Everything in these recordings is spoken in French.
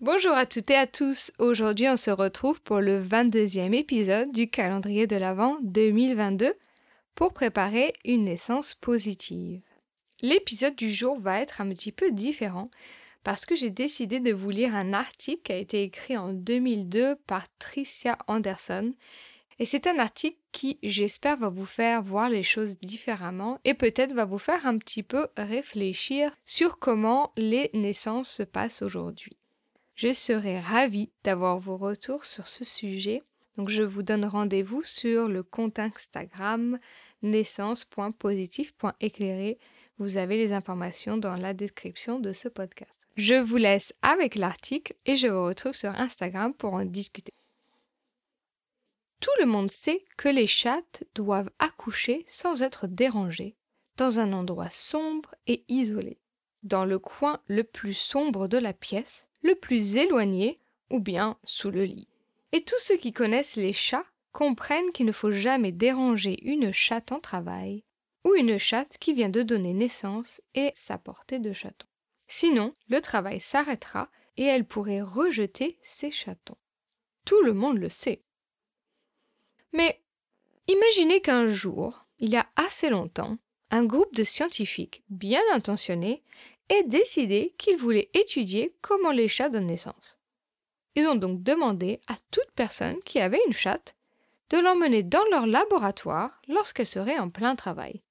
Bonjour à toutes et à tous. Aujourd'hui, on se retrouve pour le 22e épisode du calendrier de l'Avent 2022 pour préparer une naissance positive. L'épisode du jour va être un petit peu différent parce que j'ai décidé de vous lire un article qui a été écrit en 2002 par Tricia Anderson et c'est un article qui, j'espère, va vous faire voir les choses différemment et peut-être va vous faire un petit peu réfléchir sur comment les naissances se passent aujourd'hui. Je serai ravie d'avoir vos retours sur ce sujet. Donc je vous donne rendez-vous sur le compte Instagram naissance.positif.éclairé. Vous avez les informations dans la description de ce podcast. Je vous laisse avec l'article et je vous retrouve sur Instagram pour en discuter. Tout le monde sait que les chattes doivent accoucher sans être dérangées, dans un endroit sombre et isolé, dans le coin le plus sombre de la pièce, le plus éloigné ou bien sous le lit. Et tous ceux qui connaissent les chats comprennent qu'il ne faut jamais déranger une chatte en travail ou une chatte qui vient de donner naissance et sa portée de chaton. Sinon, le travail s'arrêtera et elle pourrait rejeter ses chatons. Tout le monde le sait. Mais imaginez qu'un jour, il y a assez longtemps, un groupe de scientifiques bien intentionnés ait décidé qu'ils voulaient étudier comment les chats donnent naissance. Ils ont donc demandé à toute personne qui avait une chatte de l'emmener dans leur laboratoire lorsqu'elle serait en plein travail.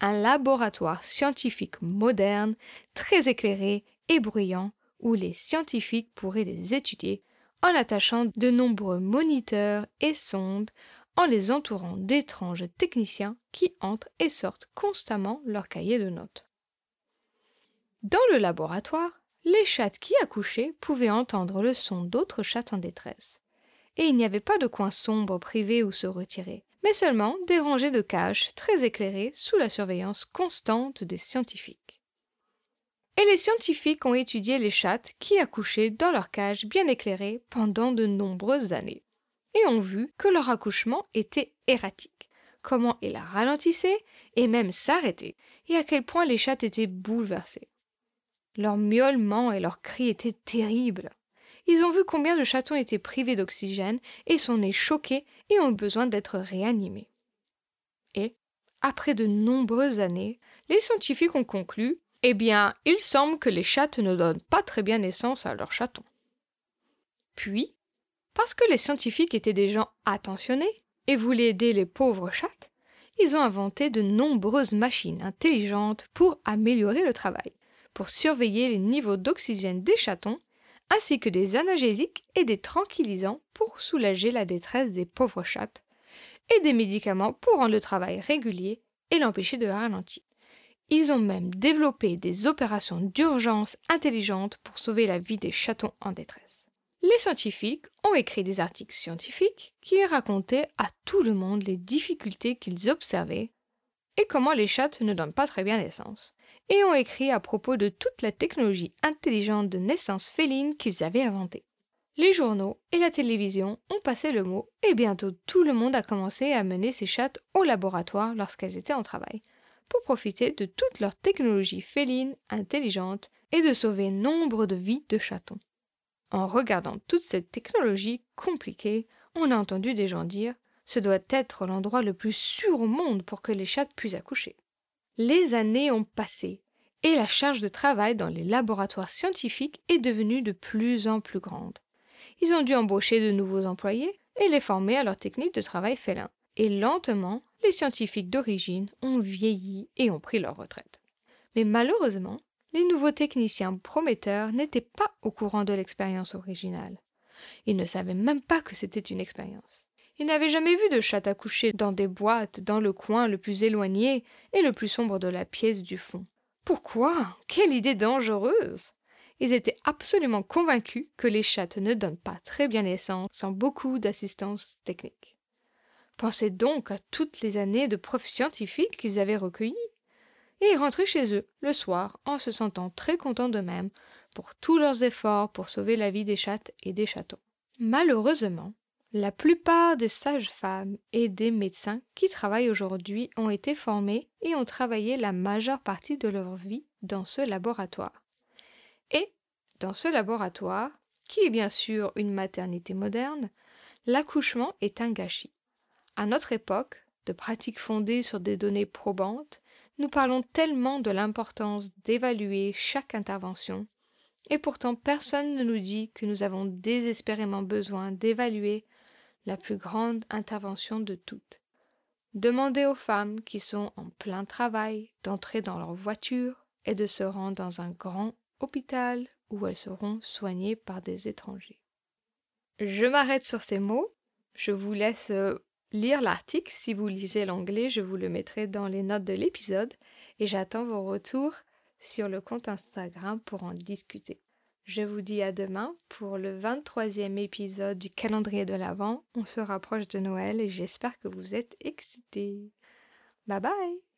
Un laboratoire scientifique moderne, très éclairé et bruyant, où les scientifiques pourraient les étudier en attachant de nombreux moniteurs et sondes en les entourant d'étranges techniciens qui entrent et sortent constamment leur cahier de notes. Dans le laboratoire, les chattes qui accouchaient pouvaient entendre le son d'autres chattes en détresse. Et il n'y avait pas de coin sombre privé où se retirer, mais seulement des rangées de cages très éclairées sous la surveillance constante des scientifiques. Et les scientifiques ont étudié les chattes qui accouchaient dans leurs cages bien éclairées pendant de nombreuses années et ont vu que leur accouchement était erratique, comment il ralentissait et même s'arrêtait, et à quel point les chattes étaient bouleversées. Leurs miaulements et leurs cris étaient terribles. Ils ont vu combien de chatons étaient privés d'oxygène et sont nés choqués et ont besoin d'être réanimés. Et, après de nombreuses années, les scientifiques ont conclu Eh bien, il semble que les chattes ne donnent pas très bien naissance à leurs chatons. Puis, parce que les scientifiques étaient des gens attentionnés et voulaient aider les pauvres chattes, ils ont inventé de nombreuses machines intelligentes pour améliorer le travail, pour surveiller les niveaux d'oxygène des chatons, ainsi que des analgésiques et des tranquillisants pour soulager la détresse des pauvres chattes, et des médicaments pour rendre le travail régulier et l'empêcher de ralentir. Ils ont même développé des opérations d'urgence intelligentes pour sauver la vie des chatons en détresse les scientifiques ont écrit des articles scientifiques qui racontaient à tout le monde les difficultés qu'ils observaient et comment les chattes ne donnent pas très bien naissance, et ont écrit à propos de toute la technologie intelligente de naissance féline qu'ils avaient inventée. Les journaux et la télévision ont passé le mot et bientôt tout le monde a commencé à mener ses chattes au laboratoire lorsqu'elles étaient en travail, pour profiter de toute leur technologie féline intelligente et de sauver nombre de vies de chatons. En regardant toute cette technologie compliquée, on a entendu des gens dire ce doit être l'endroit le plus sûr au monde pour que les chattes puissent accoucher. Les années ont passé et la charge de travail dans les laboratoires scientifiques est devenue de plus en plus grande. Ils ont dû embaucher de nouveaux employés et les former à leur technique de travail félin. Et lentement, les scientifiques d'origine ont vieilli et ont pris leur retraite. Mais malheureusement, les nouveaux techniciens prometteurs n'étaient pas au courant de l'expérience originale. Ils ne savaient même pas que c'était une expérience. Ils n'avaient jamais vu de chat à coucher dans des boîtes dans le coin le plus éloigné et le plus sombre de la pièce du fond. Pourquoi? Quelle idée dangereuse Ils étaient absolument convaincus que les chattes ne donnent pas très bien naissance sans beaucoup d'assistance technique. Pensez donc à toutes les années de preuves scientifiques qu'ils avaient recueillies et ils chez eux le soir en se sentant très contents d'eux-mêmes pour tous leurs efforts pour sauver la vie des chattes et des chatons. Malheureusement, la plupart des sages-femmes et des médecins qui travaillent aujourd'hui ont été formés et ont travaillé la majeure partie de leur vie dans ce laboratoire. Et dans ce laboratoire, qui est bien sûr une maternité moderne, l'accouchement est un gâchis. À notre époque, de pratiques fondées sur des données probantes, nous parlons tellement de l'importance d'évaluer chaque intervention, et pourtant personne ne nous dit que nous avons désespérément besoin d'évaluer la plus grande intervention de toutes. Demandez aux femmes qui sont en plein travail d'entrer dans leur voiture et de se rendre dans un grand hôpital où elles seront soignées par des étrangers. Je m'arrête sur ces mots. Je vous laisse euh, lire l'article. Si vous lisez l'anglais, je vous le mettrai dans les notes de l'épisode et j'attends vos retours sur le compte Instagram pour en discuter. Je vous dis à demain pour le 23e épisode du calendrier de l'Avent. On se rapproche de Noël et j'espère que vous êtes excités. Bye bye